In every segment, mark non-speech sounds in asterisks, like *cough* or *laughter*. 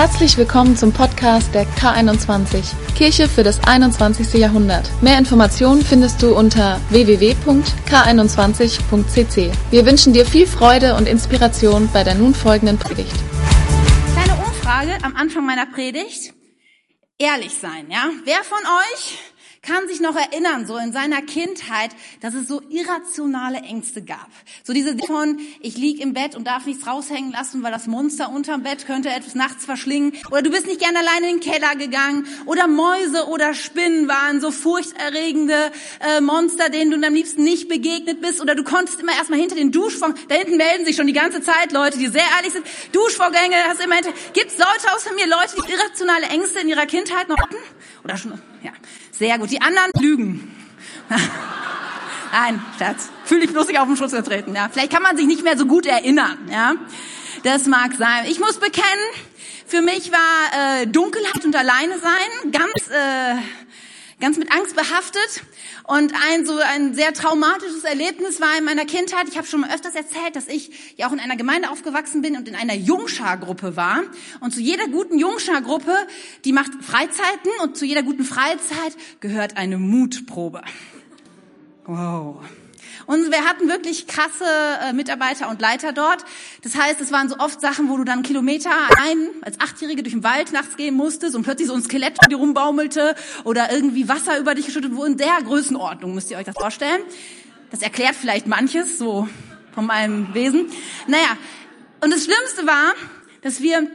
Herzlich willkommen zum Podcast der K21, Kirche für das 21. Jahrhundert. Mehr Informationen findest du unter www.k21.cc. Wir wünschen dir viel Freude und Inspiration bei der nun folgenden Predigt. Kleine Umfrage am Anfang meiner Predigt. Ehrlich sein, ja? Wer von euch kann sich noch erinnern, so in seiner Kindheit, dass es so irrationale Ängste gab. So diese von, ich lieg im Bett und darf nichts raushängen lassen, weil das Monster unterm Bett könnte etwas nachts verschlingen. Oder du bist nicht gerne alleine in den Keller gegangen. Oder Mäuse oder Spinnen waren so furchterregende äh, Monster, denen du am liebsten nicht begegnet bist. Oder du konntest immer erstmal hinter den Duschvorhang, da hinten melden sich schon die ganze Zeit Leute, die sehr ehrlich sind. Duschvorgänge, hast immer hinter, gibt's Leute außer mir, Leute, die irrationale Ängste in ihrer Kindheit noch hatten? Oder schon, ja. Sehr gut. Die anderen lügen. *laughs* Nein, Schatz. Fühl dich bloß nicht auf den Schutz getreten. Ja, vielleicht kann man sich nicht mehr so gut erinnern. Ja, das mag sein. Ich muss bekennen, für mich war äh, Dunkelheit und alleine sein ganz äh, ganz mit Angst behaftet. Und ein so ein sehr traumatisches Erlebnis war in meiner Kindheit. Ich habe schon mal öfters erzählt, dass ich ja auch in einer Gemeinde aufgewachsen bin und in einer Jungschargruppe war. Und zu jeder guten Jungschargruppe, die macht Freizeiten und zu jeder guten Freizeit gehört eine Mutprobe. Wow. Und wir hatten wirklich krasse äh, Mitarbeiter und Leiter dort. Das heißt, es waren so oft Sachen, wo du dann Kilometer allein als Achtjährige durch den Wald nachts gehen musstest und plötzlich so ein Skelett vor dir rumbaumelte oder irgendwie Wasser über dich geschüttet wurde. In der Größenordnung müsst ihr euch das vorstellen. Das erklärt vielleicht manches so von meinem Wesen. Naja, und das Schlimmste war, dass wir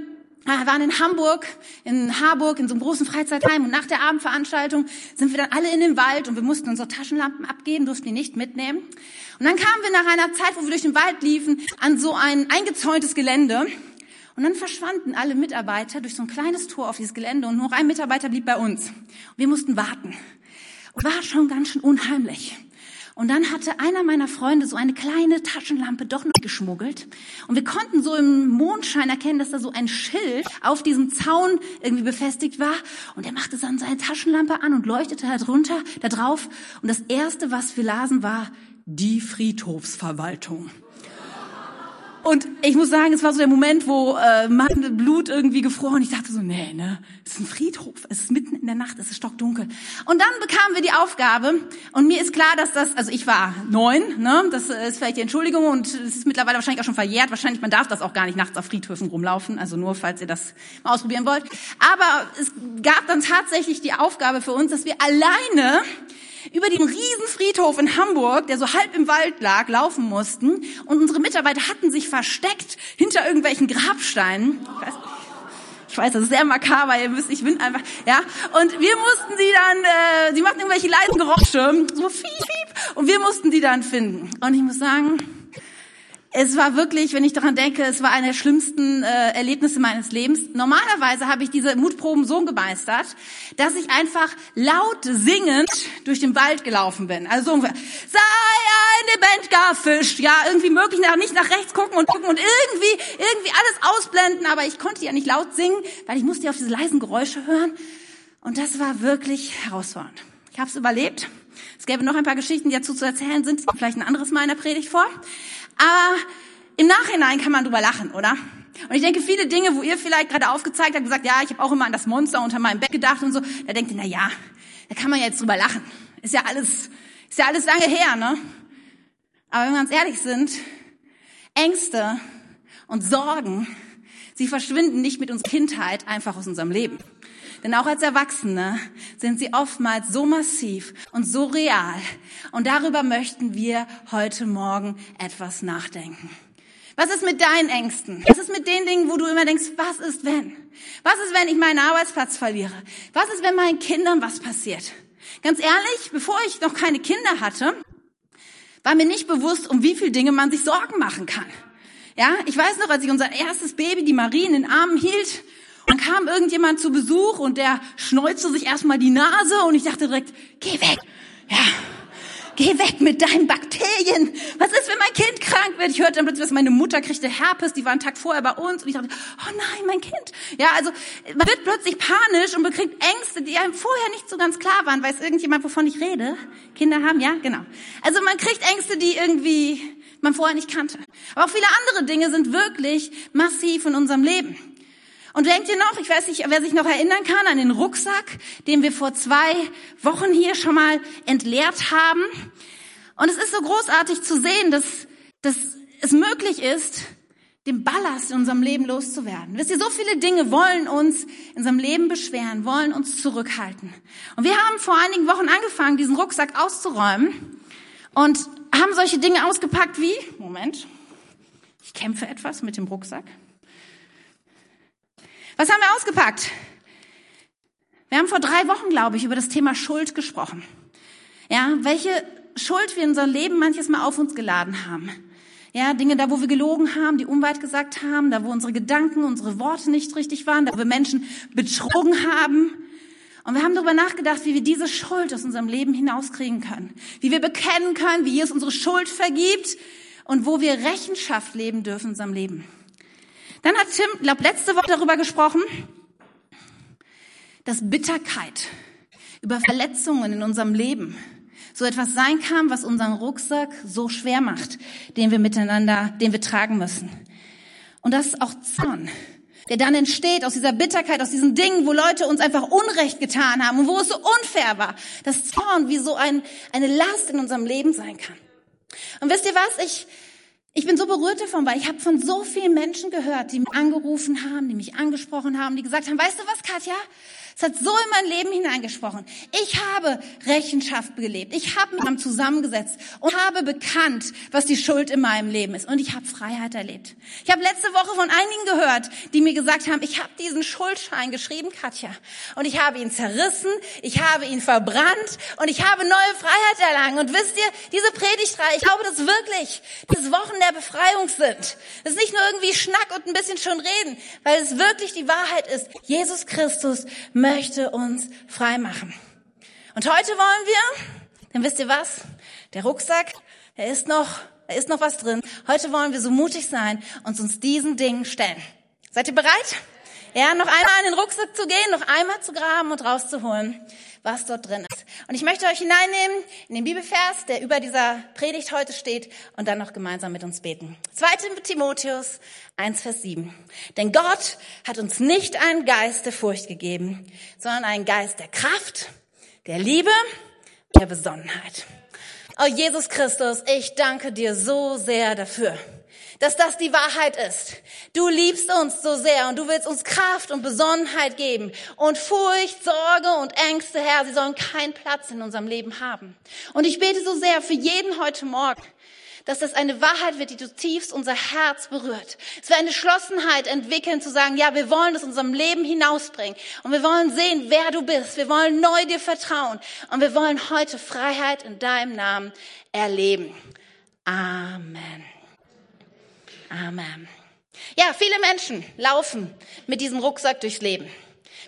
wir waren in Hamburg, in Harburg, in so einem großen Freizeitheim und nach der Abendveranstaltung sind wir dann alle in den Wald und wir mussten unsere Taschenlampen abgeben, durften die nicht mitnehmen. Und dann kamen wir nach einer Zeit, wo wir durch den Wald liefen, an so ein eingezäuntes Gelände und dann verschwanden alle Mitarbeiter durch so ein kleines Tor auf dieses Gelände und nur ein Mitarbeiter blieb bei uns. Und wir mussten warten. Und war schon ganz schön unheimlich. Und dann hatte einer meiner Freunde so eine kleine Taschenlampe doch noch geschmuggelt. Und wir konnten so im Mondschein erkennen, dass da so ein Schild auf diesem Zaun irgendwie befestigt war. Und er machte dann seine Taschenlampe an und leuchtete da drunter, da drauf. Und das erste, was wir lasen, war die Friedhofsverwaltung. Und ich muss sagen, es war so der Moment, wo äh, mein Blut irgendwie gefroren. Ich dachte so, nee, ne, es ist ein Friedhof, es ist mitten in der Nacht, es ist stockdunkel. Und dann bekamen wir die Aufgabe und mir ist klar, dass das, also ich war neun, ne, das ist vielleicht die Entschuldigung und es ist mittlerweile wahrscheinlich auch schon verjährt. Wahrscheinlich, man darf das auch gar nicht nachts auf Friedhöfen rumlaufen, also nur, falls ihr das mal ausprobieren wollt. Aber es gab dann tatsächlich die Aufgabe für uns, dass wir alleine über den Riesenfriedhof in Hamburg, der so halb im Wald lag, laufen mussten. Und unsere Mitarbeiter hatten sich versteckt hinter irgendwelchen Grabsteinen. Ich weiß, ich weiß das ist sehr makaber, ihr wisst, ich bin einfach, ja. Und wir mussten sie dann, äh, sie machten irgendwelche leisen Geräusche, so fiep, fiep. Und wir mussten die dann finden. Und ich muss sagen, es war wirklich, wenn ich daran denke, es war eine der schlimmsten äh, Erlebnisse meines Lebens. Normalerweise habe ich diese Mutproben so gemeistert, dass ich einfach laut singend durch den Wald gelaufen bin. Also so ungefähr, sei ein lebendiger Fisch. Ja, irgendwie möglich nach, nicht nach rechts gucken und gucken und irgendwie, irgendwie alles ausblenden. Aber ich konnte ja nicht laut singen, weil ich musste ja auf diese leisen Geräusche hören. Und das war wirklich herausfordernd. Ich habe es überlebt. Es gäbe noch ein paar Geschichten, die dazu zu erzählen sind. Vielleicht ein anderes Mal in der Predigt vor. Aber im Nachhinein kann man drüber lachen, oder? Und ich denke, viele Dinge, wo ihr vielleicht gerade aufgezeigt habt, gesagt, ja, ich habe auch immer an das Monster unter meinem Bett gedacht und so, da denkt ihr, na ja, da kann man ja jetzt drüber lachen. Ist ja alles, ist ja alles lange her, ne? Aber wenn wir uns ehrlich sind, Ängste und Sorgen, sie verschwinden nicht mit uns Kindheit einfach aus unserem Leben. Denn auch als Erwachsene sind sie oftmals so massiv und so real. Und darüber möchten wir heute Morgen etwas nachdenken. Was ist mit deinen Ängsten? Was ist mit den Dingen, wo du immer denkst, was ist wenn? Was ist, wenn ich meinen Arbeitsplatz verliere? Was ist, wenn meinen Kindern was passiert? Ganz ehrlich, bevor ich noch keine Kinder hatte, war mir nicht bewusst, um wie viele Dinge man sich Sorgen machen kann. Ja, ich weiß noch, als ich unser erstes Baby, die Marie, in den Armen hielt dann kam irgendjemand zu Besuch und der schneuzte sich erstmal die Nase und ich dachte direkt, geh weg. Ja, geh weg mit deinen Bakterien. Was ist, wenn mein Kind krank wird? Ich hörte dann plötzlich, dass meine Mutter kriegte Herpes, die war einen Tag vorher bei uns und ich dachte, oh nein, mein Kind. Ja, also man wird plötzlich panisch und bekriegt Ängste, die einem vorher nicht so ganz klar waren. Weiß irgendjemand, wovon ich rede? Kinder haben, ja, genau. Also man kriegt Ängste, die irgendwie man vorher nicht kannte. Aber auch viele andere Dinge sind wirklich massiv in unserem Leben. Und denkt ihr noch, ich weiß nicht, wer sich noch erinnern kann, an den Rucksack, den wir vor zwei Wochen hier schon mal entleert haben. Und es ist so großartig zu sehen, dass, dass es möglich ist, dem Ballast in unserem Leben loszuwerden. Wisst ihr, so viele Dinge wollen uns in unserem Leben beschweren, wollen uns zurückhalten. Und wir haben vor einigen Wochen angefangen, diesen Rucksack auszuräumen und haben solche Dinge ausgepackt wie, Moment, ich kämpfe etwas mit dem Rucksack. Was haben wir ausgepackt? Wir haben vor drei Wochen, glaube ich, über das Thema Schuld gesprochen. Ja, welche Schuld wir in unserem Leben manches Mal auf uns geladen haben. Ja, Dinge da, wo wir gelogen haben, die Unweit gesagt haben, da, wo unsere Gedanken, unsere Worte nicht richtig waren, da, wo wir Menschen betrogen haben. Und wir haben darüber nachgedacht, wie wir diese Schuld aus unserem Leben hinauskriegen können. Wie wir bekennen können, wie Jesus unsere Schuld vergibt und wo wir Rechenschaft leben dürfen in unserem Leben. Dann hat Tim, glaube letzte Woche darüber gesprochen, dass Bitterkeit über Verletzungen in unserem Leben so etwas sein kann, was unseren Rucksack so schwer macht, den wir miteinander, den wir tragen müssen. Und das ist auch Zorn, der dann entsteht aus dieser Bitterkeit, aus diesen Dingen, wo Leute uns einfach Unrecht getan haben und wo es so unfair war, dass Zorn wie so ein, eine Last in unserem Leben sein kann. Und wisst ihr was? Ich, ich bin so berührt davon, weil ich habe von so vielen Menschen gehört, die mich angerufen haben, die mich angesprochen haben, die gesagt haben, weißt du was, Katja? Es hat so in mein Leben hineingesprochen. Ich habe Rechenschaft gelebt. Ich habe mich zusammengesetzt und habe bekannt, was die Schuld in meinem Leben ist. Und ich habe Freiheit erlebt. Ich habe letzte Woche von einigen gehört, die mir gesagt haben, ich habe diesen Schuldschein geschrieben, Katja. Und ich habe ihn zerrissen, ich habe ihn verbrannt und ich habe neue Freiheit erlangt. Und wisst ihr, diese Predigtreihe, ich glaube, dass wirklich das Wochen der Befreiung sind. Das ist nicht nur irgendwie Schnack und ein bisschen schon reden, weil es wirklich die Wahrheit ist. Jesus Christus möchte uns frei machen. Und heute wollen wir, denn wisst ihr was? Der Rucksack, er ist noch, da ist noch was drin. Heute wollen wir so mutig sein und uns diesen Dingen stellen. Seid ihr bereit? Ja, noch einmal in den Rucksack zu gehen, noch einmal zu graben und rauszuholen, was dort drin ist. Und ich möchte euch hineinnehmen in den Bibelvers, der über dieser Predigt heute steht und dann noch gemeinsam mit uns beten. 2. Timotheus 1, Vers 7. Denn Gott hat uns nicht einen Geist der Furcht gegeben, sondern einen Geist der Kraft, der Liebe, der Besonnenheit. Oh Jesus Christus, ich danke dir so sehr dafür dass das die Wahrheit ist. Du liebst uns so sehr und du willst uns Kraft und Besonnenheit geben. Und Furcht, Sorge und Ängste, Herr, sie sollen keinen Platz in unserem Leben haben. Und ich bete so sehr für jeden heute Morgen, dass das eine Wahrheit wird, die du tiefst unser Herz berührt. Es wird eine Geschlossenheit entwickeln, zu sagen, ja, wir wollen das in unserem Leben hinausbringen. Und wir wollen sehen, wer du bist. Wir wollen neu dir vertrauen. Und wir wollen heute Freiheit in deinem Namen erleben. Amen. Amen. Ja, viele Menschen laufen mit diesem Rucksack durchs Leben.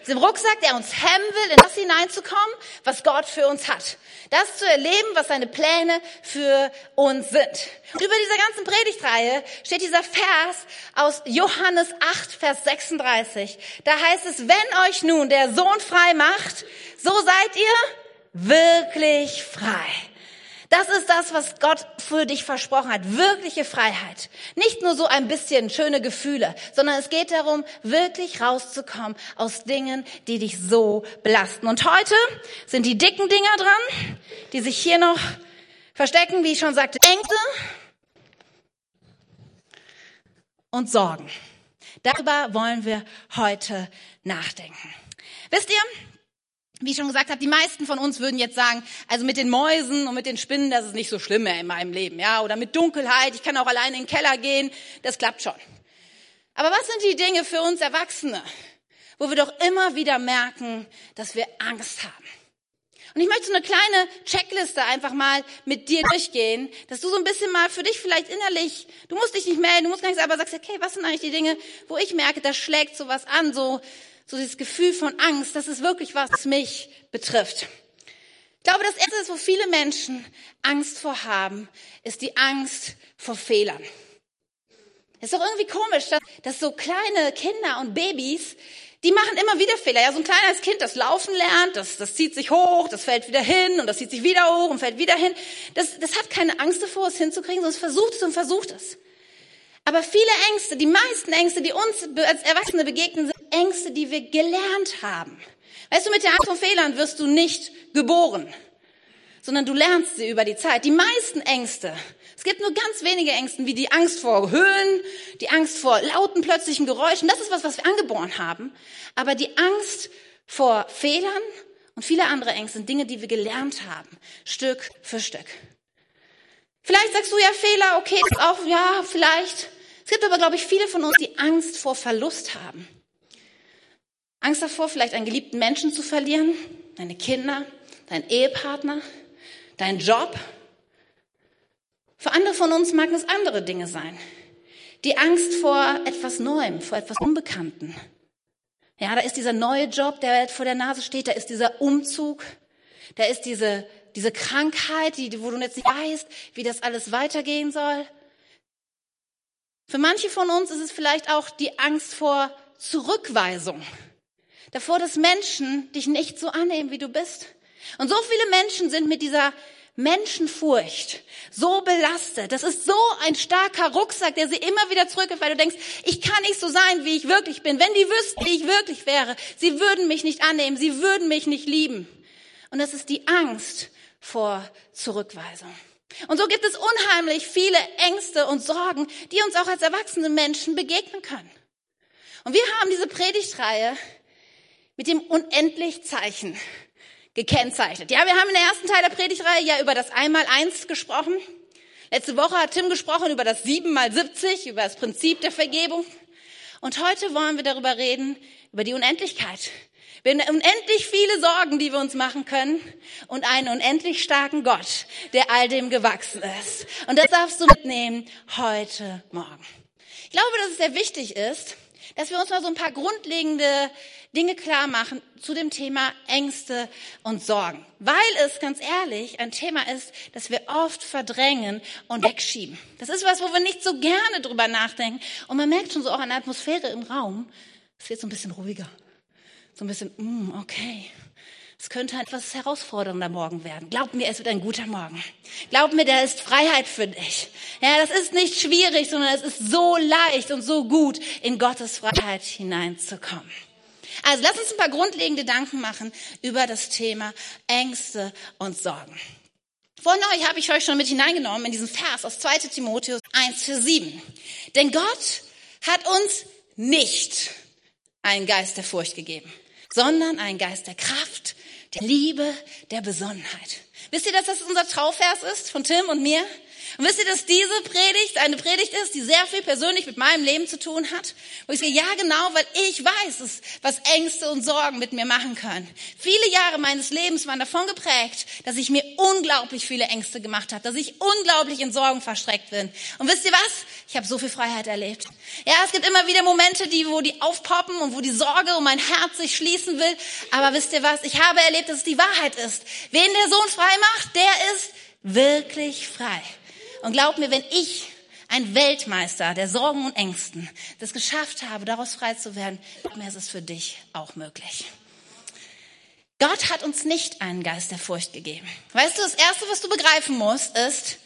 Diesem Rucksack, der uns hemmen will, in das hineinzukommen, was Gott für uns hat. Das zu erleben, was seine Pläne für uns sind. Und über dieser ganzen Predigtreihe steht dieser Vers aus Johannes 8, Vers 36. Da heißt es, wenn euch nun der Sohn frei macht, so seid ihr wirklich frei. Das ist das, was Gott für dich versprochen hat. Wirkliche Freiheit. Nicht nur so ein bisschen schöne Gefühle, sondern es geht darum, wirklich rauszukommen aus Dingen, die dich so belasten. Und heute sind die dicken Dinger dran, die sich hier noch verstecken, wie ich schon sagte, Ängste und Sorgen. Darüber wollen wir heute nachdenken. Wisst ihr, wie ich schon gesagt habe, die meisten von uns würden jetzt sagen, also mit den Mäusen und mit den Spinnen, das ist nicht so schlimm mehr in meinem Leben, ja, oder mit Dunkelheit, ich kann auch alleine in den Keller gehen, das klappt schon. Aber was sind die Dinge für uns Erwachsene, wo wir doch immer wieder merken, dass wir Angst haben? Und ich möchte so eine kleine Checkliste einfach mal mit dir durchgehen, dass du so ein bisschen mal für dich vielleicht innerlich, du musst dich nicht melden, du musst gar nichts, aber sagst, okay, was sind eigentlich die Dinge, wo ich merke, da schlägt sowas an, so so dieses Gefühl von Angst, das ist wirklich was, was mich betrifft. Ich glaube, das Erste, wo viele Menschen Angst vor haben, ist die Angst vor Fehlern. ist doch irgendwie komisch, dass, dass so kleine Kinder und Babys, die machen immer wieder Fehler. Ja, so ein kleines Kind, das laufen lernt, das, das zieht sich hoch, das fällt wieder hin und das zieht sich wieder hoch und fällt wieder hin. Das, das hat keine Angst davor, es hinzukriegen, sondern es versucht es und versucht es. Aber viele Ängste, die meisten Ängste, die uns als Erwachsene begegnen, sind Ängste, die wir gelernt haben. Weißt du, mit der Angst vor Fehlern wirst du nicht geboren, sondern du lernst sie über die Zeit. Die meisten Ängste, es gibt nur ganz wenige Ängste, wie die Angst vor Höhen, die Angst vor lauten plötzlichen Geräuschen. Das ist was, was wir angeboren haben. Aber die Angst vor Fehlern und viele andere Ängste sind Dinge, die wir gelernt haben, Stück für Stück. Vielleicht sagst du ja Fehler, okay, ist auch, ja, vielleicht. Es gibt aber, glaube ich, viele von uns, die Angst vor Verlust haben. Angst davor, vielleicht einen geliebten Menschen zu verlieren, deine Kinder, deinen Ehepartner, deinen Job. Für andere von uns mag es andere Dinge sein. Die Angst vor etwas Neuem, vor etwas Unbekannten. Ja, da ist dieser neue Job, der vor der Nase steht, da ist dieser Umzug, da ist diese, diese Krankheit, die, wo du jetzt nicht weißt, wie das alles weitergehen soll. Für manche von uns ist es vielleicht auch die Angst vor Zurückweisung. Davor, dass Menschen dich nicht so annehmen, wie du bist. Und so viele Menschen sind mit dieser Menschenfurcht so belastet. Das ist so ein starker Rucksack, der sie immer wieder zurückgibt, weil du denkst, ich kann nicht so sein, wie ich wirklich bin. Wenn die wüssten, wie ich wirklich wäre, sie würden mich nicht annehmen, sie würden mich nicht lieben. Und das ist die Angst vor Zurückweisung. Und so gibt es unheimlich viele Ängste und Sorgen, die uns auch als erwachsene Menschen begegnen können. Und wir haben diese Predigtreihe mit dem unendlich Zeichen gekennzeichnet. Ja, wir haben in der ersten Teil der Predigtreihe ja über das Einmal-Eins gesprochen. Letzte Woche hat Tim gesprochen über das Sieben mal 70, über das Prinzip der Vergebung. Und heute wollen wir darüber reden, über die Unendlichkeit, wir haben unendlich viele Sorgen, die wir uns machen können und einen unendlich starken Gott, der all dem gewachsen ist. Und das darfst du mitnehmen heute Morgen. Ich glaube, dass es sehr wichtig ist, dass wir uns mal so ein paar grundlegende Dinge klar machen zu dem Thema Ängste und Sorgen. Weil es ganz ehrlich ein Thema ist, das wir oft verdrängen und wegschieben. Das ist was, wo wir nicht so gerne drüber nachdenken. Und man merkt schon so auch an der Atmosphäre im Raum, es wird so ein bisschen ruhiger so ein bisschen, mm, okay, es könnte etwas herausfordernder Morgen werden. Glaub mir, es wird ein guter Morgen. Glaub mir, da ist Freiheit für dich. Ja, das ist nicht schwierig, sondern es ist so leicht und so gut, in Gottes Freiheit hineinzukommen. Also lass uns ein paar grundlegende Gedanken machen über das Thema Ängste und Sorgen. Vorhin euch habe ich euch schon mit hineingenommen in diesen Vers aus 2 Timotheus 1, Vers 7. Denn Gott hat uns nicht einen Geist der Furcht gegeben, sondern ein Geist der Kraft, der Liebe, der Besonnenheit. Wisst ihr, dass das unser Trauvers ist von Tim und mir? Und wisst ihr, dass diese Predigt eine Predigt ist, die sehr viel persönlich mit meinem Leben zu tun hat? Wo ich sage, ja genau, weil ich weiß, was Ängste und Sorgen mit mir machen können. Viele Jahre meines Lebens waren davon geprägt, dass ich mir unglaublich viele Ängste gemacht habe, dass ich unglaublich in Sorgen verstreckt bin. Und wisst ihr was? Ich habe so viel Freiheit erlebt. Ja, es gibt immer wieder Momente, die, wo die aufpoppen und wo die Sorge um mein Herz sich schließen will. Aber wisst ihr was? Ich habe erlebt, dass es die Wahrheit ist. Wen der Sohn frei macht, der ist wirklich frei. Und glaub mir, wenn ich ein Weltmeister der Sorgen und Ängsten das geschafft habe, daraus frei zu werden, glaub mir, ist es für dich auch möglich. Gott hat uns nicht einen Geist der Furcht gegeben. Weißt du, das Erste, was du begreifen musst, ist,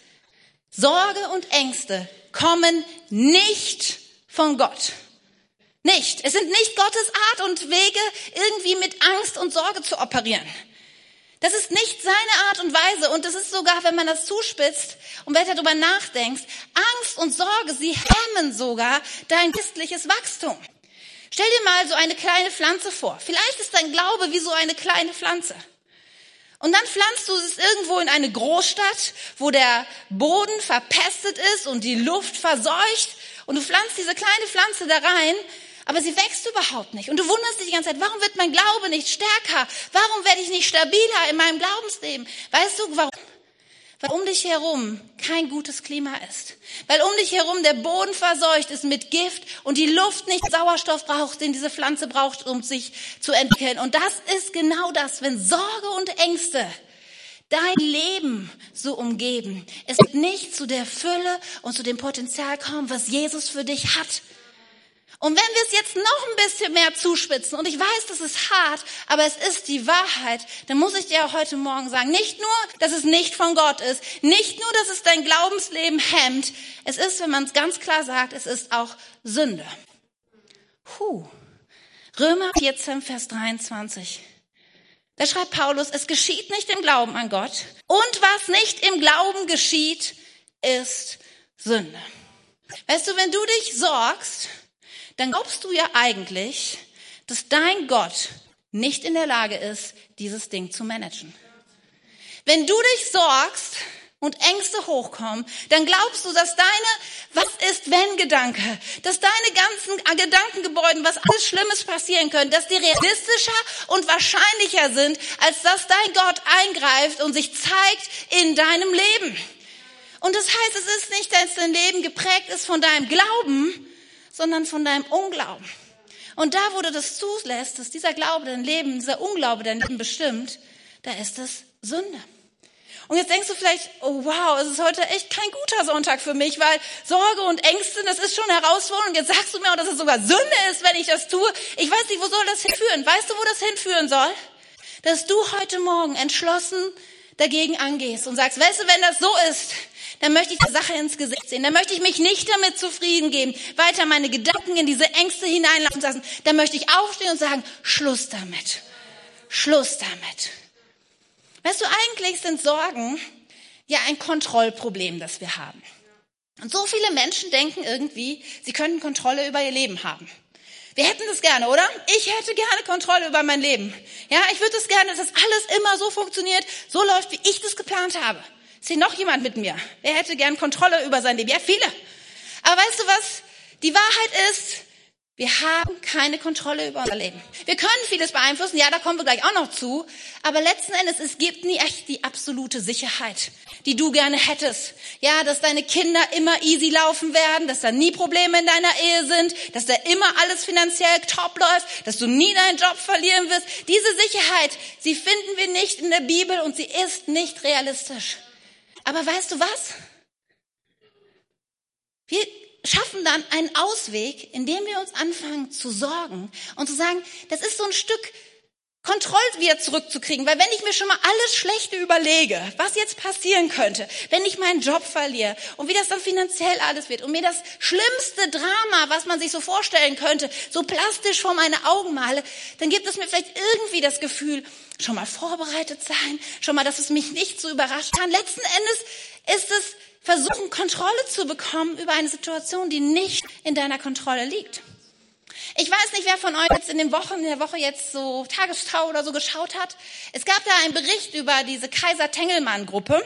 Sorge und Ängste kommen nicht von Gott. Nicht. Es sind nicht Gottes Art und Wege, irgendwie mit Angst und Sorge zu operieren. Das ist nicht seine Art und Weise. Und das ist sogar, wenn man das zuspitzt und du darüber nachdenkst, Angst und Sorge, sie hemmen sogar dein christliches Wachstum. Stell dir mal so eine kleine Pflanze vor. Vielleicht ist dein Glaube wie so eine kleine Pflanze. Und dann pflanzt du es irgendwo in eine Großstadt, wo der Boden verpestet ist und die Luft verseucht. Und du pflanzt diese kleine Pflanze da rein aber sie wächst überhaupt nicht. Und du wunderst dich die ganze Zeit, warum wird mein Glaube nicht stärker? Warum werde ich nicht stabiler in meinem Glaubensleben? Weißt du, warum? Weil um dich herum kein gutes Klima ist. Weil um dich herum der Boden verseucht ist mit Gift und die Luft nicht Sauerstoff braucht, den diese Pflanze braucht, um sich zu entwickeln. Und das ist genau das, wenn Sorge und Ängste dein Leben so umgeben. Es wird nicht zu der Fülle und zu dem Potenzial kommen, was Jesus für dich hat. Und wenn wir es jetzt noch ein bisschen mehr zuspitzen, und ich weiß, das ist hart, aber es ist die Wahrheit, dann muss ich dir auch heute Morgen sagen, nicht nur, dass es nicht von Gott ist, nicht nur, dass es dein Glaubensleben hemmt, es ist, wenn man es ganz klar sagt, es ist auch Sünde. Puh. Römer 14, Vers 23. Da schreibt Paulus, es geschieht nicht im Glauben an Gott. Und was nicht im Glauben geschieht, ist Sünde. Weißt du, wenn du dich sorgst, dann glaubst du ja eigentlich, dass dein Gott nicht in der Lage ist, dieses Ding zu managen. Wenn du dich sorgst und Ängste hochkommen, dann glaubst du, dass deine Was ist wenn Gedanke, dass deine ganzen Gedankengebäuden, was alles Schlimmes passieren könnte, dass die realistischer und wahrscheinlicher sind, als dass dein Gott eingreift und sich zeigt in deinem Leben. Und das heißt, es ist nicht, dass dein Leben geprägt ist von deinem Glauben, sondern von deinem Unglauben. Und da, wo du das zulässt, dass dieser Glaube dein Leben, dieser Unglaube dein Leben bestimmt, da ist es Sünde. Und jetzt denkst du vielleicht, oh wow, es ist heute echt kein guter Sonntag für mich, weil Sorge und Ängste, das ist schon herausfordernd. Und jetzt sagst du mir auch, dass es sogar Sünde ist, wenn ich das tue. Ich weiß nicht, wo soll das hinführen? Weißt du, wo das hinführen soll? Dass du heute Morgen entschlossen dagegen angehst und sagst, weißt du, wenn das so ist, dann möchte ich die Sache ins Gesicht sehen. Dann möchte ich mich nicht damit zufrieden geben, weiter meine Gedanken in diese Ängste hineinlaufen lassen. Dann möchte ich aufstehen und sagen, Schluss damit. Schluss damit. Weißt du, eigentlich sind Sorgen ja ein Kontrollproblem, das wir haben. Und so viele Menschen denken irgendwie, sie könnten Kontrolle über ihr Leben haben. Wir hätten das gerne, oder? Ich hätte gerne Kontrolle über mein Leben. Ja, ich würde es gerne, dass das alles immer so funktioniert, so läuft, wie ich das geplant habe. Ist hier noch jemand mit mir? Wer hätte gern Kontrolle über sein Leben? Ja, viele. Aber weißt du was? Die Wahrheit ist, wir haben keine Kontrolle über unser Leben. Wir können vieles beeinflussen, ja, da kommen wir gleich auch noch zu. Aber letzten Endes, es gibt nie echt die absolute Sicherheit, die du gerne hättest. Ja, dass deine Kinder immer easy laufen werden, dass da nie Probleme in deiner Ehe sind, dass da immer alles finanziell top läuft, dass du nie deinen Job verlieren wirst. Diese Sicherheit, sie finden wir nicht in der Bibel und sie ist nicht realistisch. Aber weißt du was? Wir schaffen dann einen Ausweg, indem wir uns anfangen zu sorgen und zu sagen, das ist so ein Stück Kontrolle wieder zurückzukriegen, weil wenn ich mir schon mal alles Schlechte überlege, was jetzt passieren könnte, wenn ich meinen Job verliere und wie das dann finanziell alles wird und mir das schlimmste Drama, was man sich so vorstellen könnte, so plastisch vor meine Augen male, dann gibt es mir vielleicht irgendwie das Gefühl, schon mal vorbereitet sein, schon mal, dass es mich nicht so überrascht kann. Letzten Endes ist es versuchen, Kontrolle zu bekommen über eine Situation, die nicht in deiner Kontrolle liegt. Ich weiß nicht, wer von euch jetzt in den Wochen, in der Woche jetzt so Tagesschau oder so geschaut hat. Es gab da einen Bericht über diese Kaiser Tengelmann Gruppe.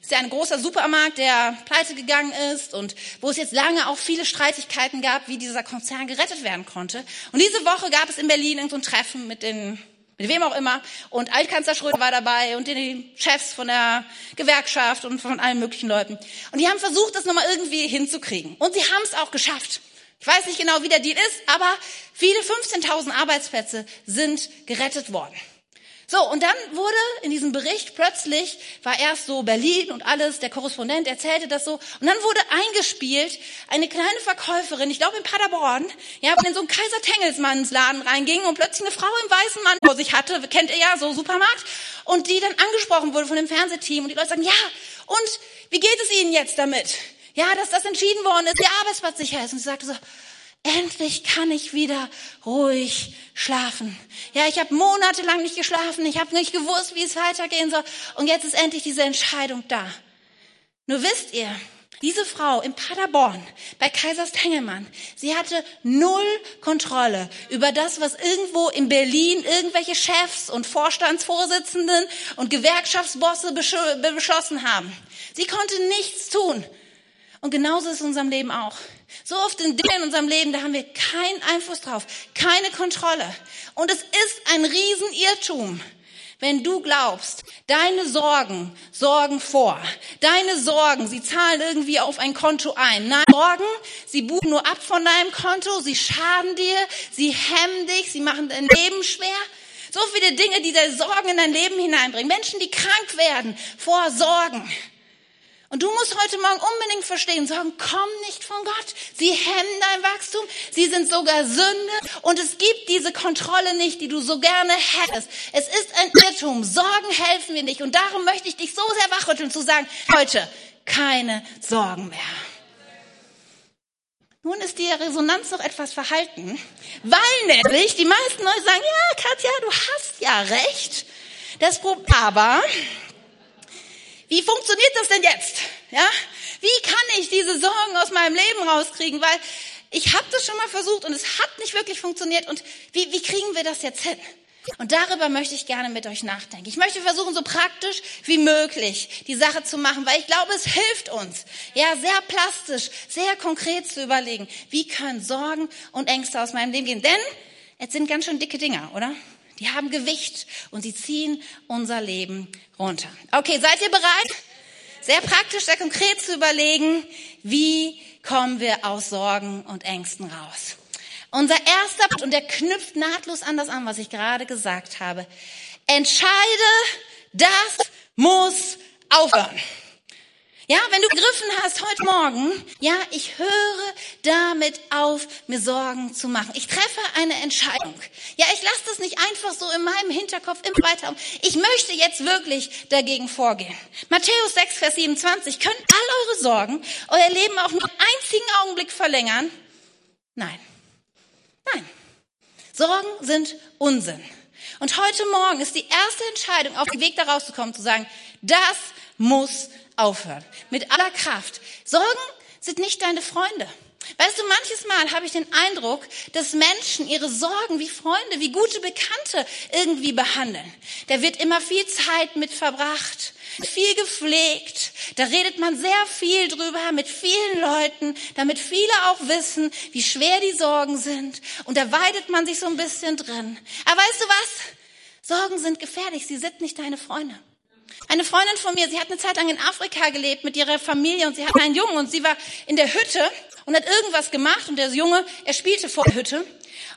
ist ja ein großer Supermarkt, der pleite gegangen ist und wo es jetzt lange auch viele Streitigkeiten gab, wie dieser Konzern gerettet werden konnte. Und diese Woche gab es in Berlin so ein Treffen mit den mit wem auch immer. Und Altkanzler Schröder war dabei und die Chefs von der Gewerkschaft und von allen möglichen Leuten. Und die haben versucht, das nochmal irgendwie hinzukriegen. Und sie haben es auch geschafft. Ich weiß nicht genau, wie der Deal ist, aber viele 15.000 Arbeitsplätze sind gerettet worden. So, und dann wurde in diesem Bericht plötzlich, war erst so Berlin und alles, der Korrespondent erzählte das so, und dann wurde eingespielt, eine kleine Verkäuferin, ich glaube in Paderborn, ja, in so einen Kaiser Tengelsmanns Laden reinging und plötzlich eine Frau im weißen Mann vor sich hatte, kennt ihr ja, so Supermarkt, und die dann angesprochen wurde von dem Fernsehteam, und die Leute sagen, ja, und wie geht es Ihnen jetzt damit? Ja, dass das entschieden worden ist, Ihr Arbeitsplatz sicher ist. Und sie sagte so, Endlich kann ich wieder ruhig schlafen. Ja, ich habe monatelang nicht geschlafen. Ich habe nicht gewusst, wie es weitergehen soll. Und jetzt ist endlich diese Entscheidung da. Nur wisst ihr, diese Frau in Paderborn bei Kaisers Tengelmann, sie hatte null Kontrolle über das, was irgendwo in Berlin irgendwelche Chefs und Vorstandsvorsitzenden und Gewerkschaftsbosse beschlossen haben. Sie konnte nichts tun. Und genauso ist es in unserem Leben auch. So oft in Dingen in unserem Leben, da haben wir keinen Einfluss drauf, keine Kontrolle. Und es ist ein Riesenirrtum, wenn du glaubst, deine Sorgen sorgen vor. Deine Sorgen, sie zahlen irgendwie auf ein Konto ein. Nein, Sorgen, sie buchen nur ab von deinem Konto, sie schaden dir, sie hemmen dich, sie machen dein Leben schwer. So viele Dinge, die deine Sorgen in dein Leben hineinbringen. Menschen, die krank werden vor Sorgen. Und du musst heute Morgen unbedingt verstehen, sagen, komm nicht von Gott. Sie hemmen dein Wachstum. Sie sind sogar Sünde. Und es gibt diese Kontrolle nicht, die du so gerne hättest. Es ist ein Irrtum. Sorgen helfen wir nicht. Und darum möchte ich dich so sehr wachrütteln zu sagen, heute keine Sorgen mehr. Nun ist die Resonanz noch etwas verhalten, weil nämlich die meisten Leute sagen, ja, Katja, du hast ja recht. Das Problem, aber wie funktioniert das denn jetzt? Ja? Wie kann ich diese Sorgen aus meinem Leben rauskriegen? Weil ich habe das schon mal versucht und es hat nicht wirklich funktioniert. Und wie, wie kriegen wir das jetzt hin? Und darüber möchte ich gerne mit euch nachdenken. Ich möchte versuchen, so praktisch wie möglich die Sache zu machen, weil ich glaube, es hilft uns, ja, sehr plastisch, sehr konkret zu überlegen, wie können Sorgen und Ängste aus meinem Leben gehen. Denn es sind ganz schön dicke Dinger, oder? Die haben Gewicht und sie ziehen unser Leben runter. Okay, seid ihr bereit? Sehr praktisch, sehr konkret zu überlegen, wie kommen wir aus Sorgen und Ängsten raus. Unser erster Punkt, und der knüpft nahtlos an das an, was ich gerade gesagt habe. Entscheide, das muss aufhören. Ja, wenn du begriffen hast heute Morgen, ja, ich höre damit auf, mir Sorgen zu machen. Ich treffe eine Entscheidung. Ja, ich lasse das nicht einfach so in meinem Hinterkopf immer weiter. Ich möchte jetzt wirklich dagegen vorgehen. Matthäus 6, Vers 27. Können all eure Sorgen euer Leben auch nur einen einzigen Augenblick verlängern? Nein. Nein. Sorgen sind Unsinn. Und heute Morgen ist die erste Entscheidung, auf den Weg da rauszukommen, zu sagen, das muss aufhören. Mit aller Kraft. Sorgen sind nicht deine Freunde. Weißt du, manches Mal habe ich den Eindruck, dass Menschen ihre Sorgen wie Freunde, wie gute Bekannte irgendwie behandeln. Da wird immer viel Zeit mit verbracht, viel gepflegt. Da redet man sehr viel drüber mit vielen Leuten, damit viele auch wissen, wie schwer die Sorgen sind. Und da weidet man sich so ein bisschen drin. Aber weißt du was? Sorgen sind gefährlich. Sie sind nicht deine Freunde. Eine Freundin von mir, sie hat eine Zeit lang in Afrika gelebt mit ihrer Familie und sie hatte einen Jungen und sie war in der Hütte und hat irgendwas gemacht und der Junge, er spielte vor der Hütte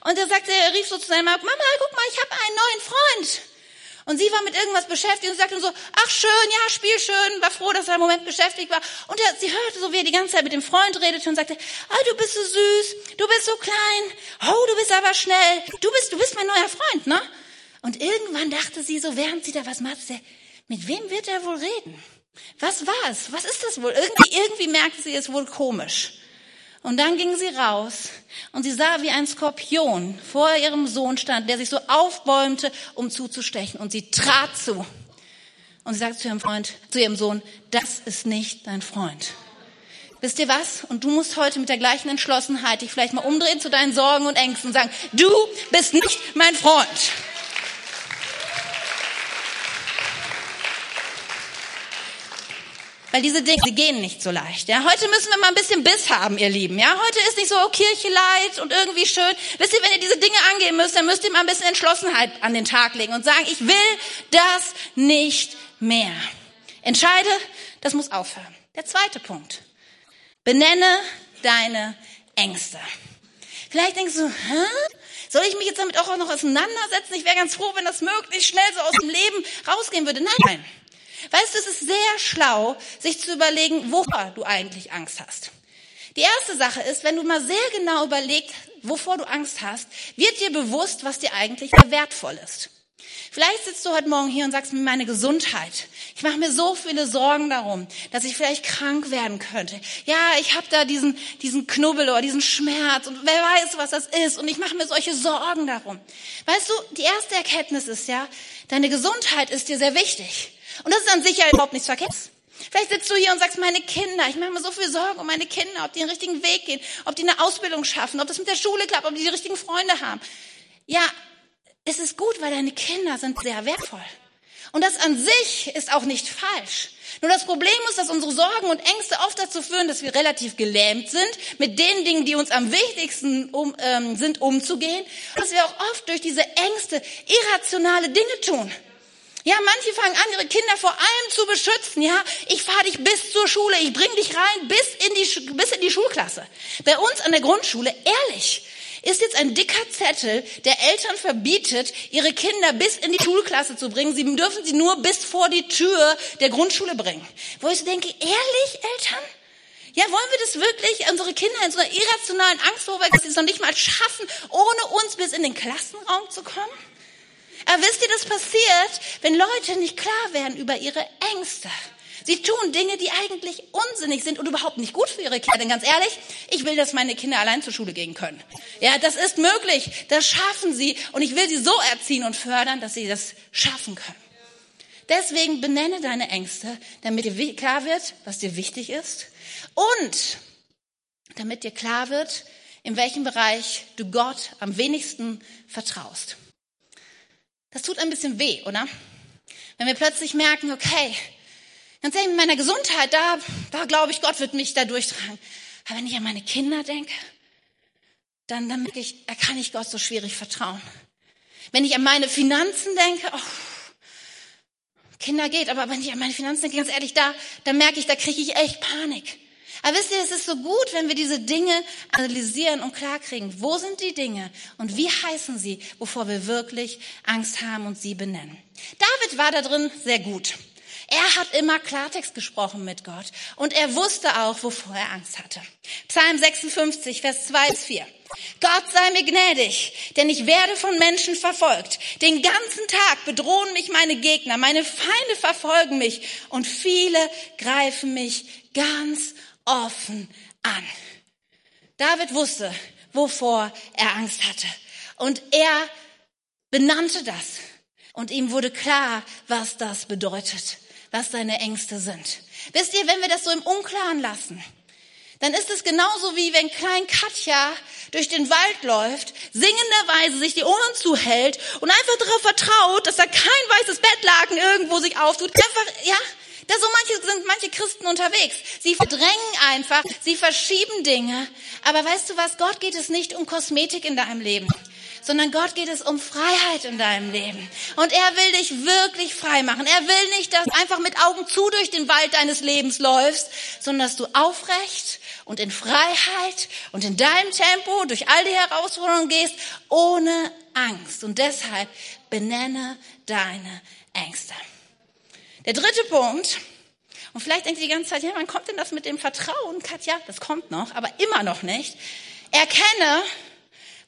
und er sagte, er rief so zu seiner Mama, Mama, guck mal, ich habe einen neuen Freund. Und sie war mit irgendwas beschäftigt und sagte so, ach schön, ja, spiel schön, war froh, dass er im Moment beschäftigt war. Und er, sie hörte so, wie er die ganze Zeit mit dem Freund redete und sagte, ah, du bist so süß, du bist so klein, oh, du bist aber schnell, du bist, du bist mein neuer Freund, ne? Und irgendwann dachte sie so, während sie da was machte, mit wem wird er wohl reden? Was war es? Was ist das wohl? Irgendwie, irgendwie merkte sie es wohl komisch. Und dann ging sie raus und sie sah, wie ein Skorpion vor ihrem Sohn stand, der sich so aufbäumte, um zuzustechen. Und sie trat zu. Und sie sagte zu ihrem Freund, zu ihrem Sohn, das ist nicht dein Freund. Wisst ihr was? Und du musst heute mit der gleichen Entschlossenheit dich vielleicht mal umdrehen zu deinen Sorgen und Ängsten und sagen, du bist nicht mein Freund. Weil diese Dinge, sie gehen nicht so leicht. Ja, heute müssen wir mal ein bisschen Biss haben, ihr Lieben. Ja, heute ist nicht so oh, Kirche leid und irgendwie schön. Wisst ihr, wenn ihr diese Dinge angehen müsst, dann müsst ihr mal ein bisschen Entschlossenheit an den Tag legen und sagen, ich will das nicht mehr. Entscheide, das muss aufhören. Der zweite Punkt. Benenne deine Ängste. Vielleicht denkst du, hä? Soll ich mich jetzt damit auch noch auseinandersetzen? Ich wäre ganz froh, wenn das möglichst schnell so aus dem Leben rausgehen würde. Nein. Weißt du, es ist sehr schlau, sich zu überlegen, wovor du eigentlich Angst hast. Die erste Sache ist, wenn du mal sehr genau überlegst, wovor du Angst hast, wird dir bewusst, was dir eigentlich wertvoll ist. Vielleicht sitzt du heute Morgen hier und sagst mir meine Gesundheit. Ich mache mir so viele Sorgen darum, dass ich vielleicht krank werden könnte. Ja, ich habe da diesen diesen Knubbel oder diesen Schmerz und wer weiß, was das ist und ich mache mir solche Sorgen darum. Weißt du, die erste Erkenntnis ist ja, deine Gesundheit ist dir sehr wichtig. Und das ist an sich ja überhaupt nichts Verkehrtes. Vielleicht sitzt du hier und sagst, meine Kinder, ich mache mir so viel Sorgen um meine Kinder, ob die den richtigen Weg gehen, ob die eine Ausbildung schaffen, ob das mit der Schule klappt, ob die die richtigen Freunde haben. Ja, es ist gut, weil deine Kinder sind sehr wertvoll. Und das an sich ist auch nicht falsch. Nur das Problem ist, dass unsere Sorgen und Ängste oft dazu führen, dass wir relativ gelähmt sind, mit den Dingen, die uns am wichtigsten um, ähm, sind, umzugehen. Dass wir auch oft durch diese Ängste irrationale Dinge tun. Ja, manche fangen an, ihre Kinder vor allem zu beschützen. Ja, ich fahre dich bis zur Schule, ich bring dich rein bis in die bis in die Schulklasse. Bei uns an der Grundschule, ehrlich, ist jetzt ein dicker Zettel, der Eltern verbietet, ihre Kinder bis in die Schulklasse zu bringen. Sie dürfen sie nur bis vor die Tür der Grundschule bringen. Wo ich so denke, ehrlich, Eltern? Ja, wollen wir das wirklich, unsere Kinder in so einer irrationalen Angst, wo wir es noch nicht mal schaffen, ohne uns bis in den Klassenraum zu kommen? Aber wisst ihr, das passiert, wenn Leute nicht klar werden über ihre Ängste. Sie tun Dinge, die eigentlich unsinnig sind und überhaupt nicht gut für ihre Kinder. Denn ganz ehrlich, ich will, dass meine Kinder allein zur Schule gehen können. Ja, das ist möglich. Das schaffen sie. Und ich will sie so erziehen und fördern, dass sie das schaffen können. Deswegen benenne deine Ängste, damit dir klar wird, was dir wichtig ist. Und damit dir klar wird, in welchem Bereich du Gott am wenigsten vertraust. Das tut ein bisschen weh, oder? Wenn wir plötzlich merken, okay, Ganz ehrlich, mit meiner Gesundheit, da, da glaube ich, Gott wird mich da durchtragen. Aber wenn ich an meine Kinder denke, dann, dann merke ich, da kann ich Gott so schwierig vertrauen. Wenn ich an meine Finanzen denke, oh, Kinder geht, aber wenn ich an meine Finanzen denke, ganz ehrlich, da, da merke ich, da kriege ich echt Panik. Aber wisst ihr, es ist so gut, wenn wir diese Dinge analysieren und klarkriegen. Wo sind die Dinge und wie heißen sie, wovor wir wirklich Angst haben und sie benennen? David war da drin sehr gut. Er hat immer Klartext gesprochen mit Gott und er wusste auch, wovor er Angst hatte. Psalm 56, Vers 2 bis 4. Gott sei mir gnädig, denn ich werde von Menschen verfolgt. Den ganzen Tag bedrohen mich meine Gegner, meine Feinde verfolgen mich und viele greifen mich ganz offen an. David wusste, wovor er Angst hatte. Und er benannte das. Und ihm wurde klar, was das bedeutet was deine Ängste sind. Wisst ihr, wenn wir das so im Unklaren lassen, dann ist es genauso wie wenn Klein Katja durch den Wald läuft, singenderweise sich die Ohren zuhält und einfach darauf vertraut, dass da kein weißes Bettlaken irgendwo sich auftut. Einfach, ja, da so manche sind manche Christen unterwegs. Sie verdrängen einfach, sie verschieben Dinge. Aber weißt du was? Gott geht es nicht um Kosmetik in deinem Leben sondern Gott geht es um Freiheit in deinem Leben. Und er will dich wirklich frei machen. Er will nicht, dass du einfach mit Augen zu durch den Wald deines Lebens läufst, sondern dass du aufrecht und in Freiheit und in deinem Tempo durch all die Herausforderungen gehst, ohne Angst. Und deshalb benenne deine Ängste. Der dritte Punkt, und vielleicht denkt ihr die ganze Zeit, ja, wann kommt denn das mit dem Vertrauen, Katja? Das kommt noch, aber immer noch nicht. Erkenne,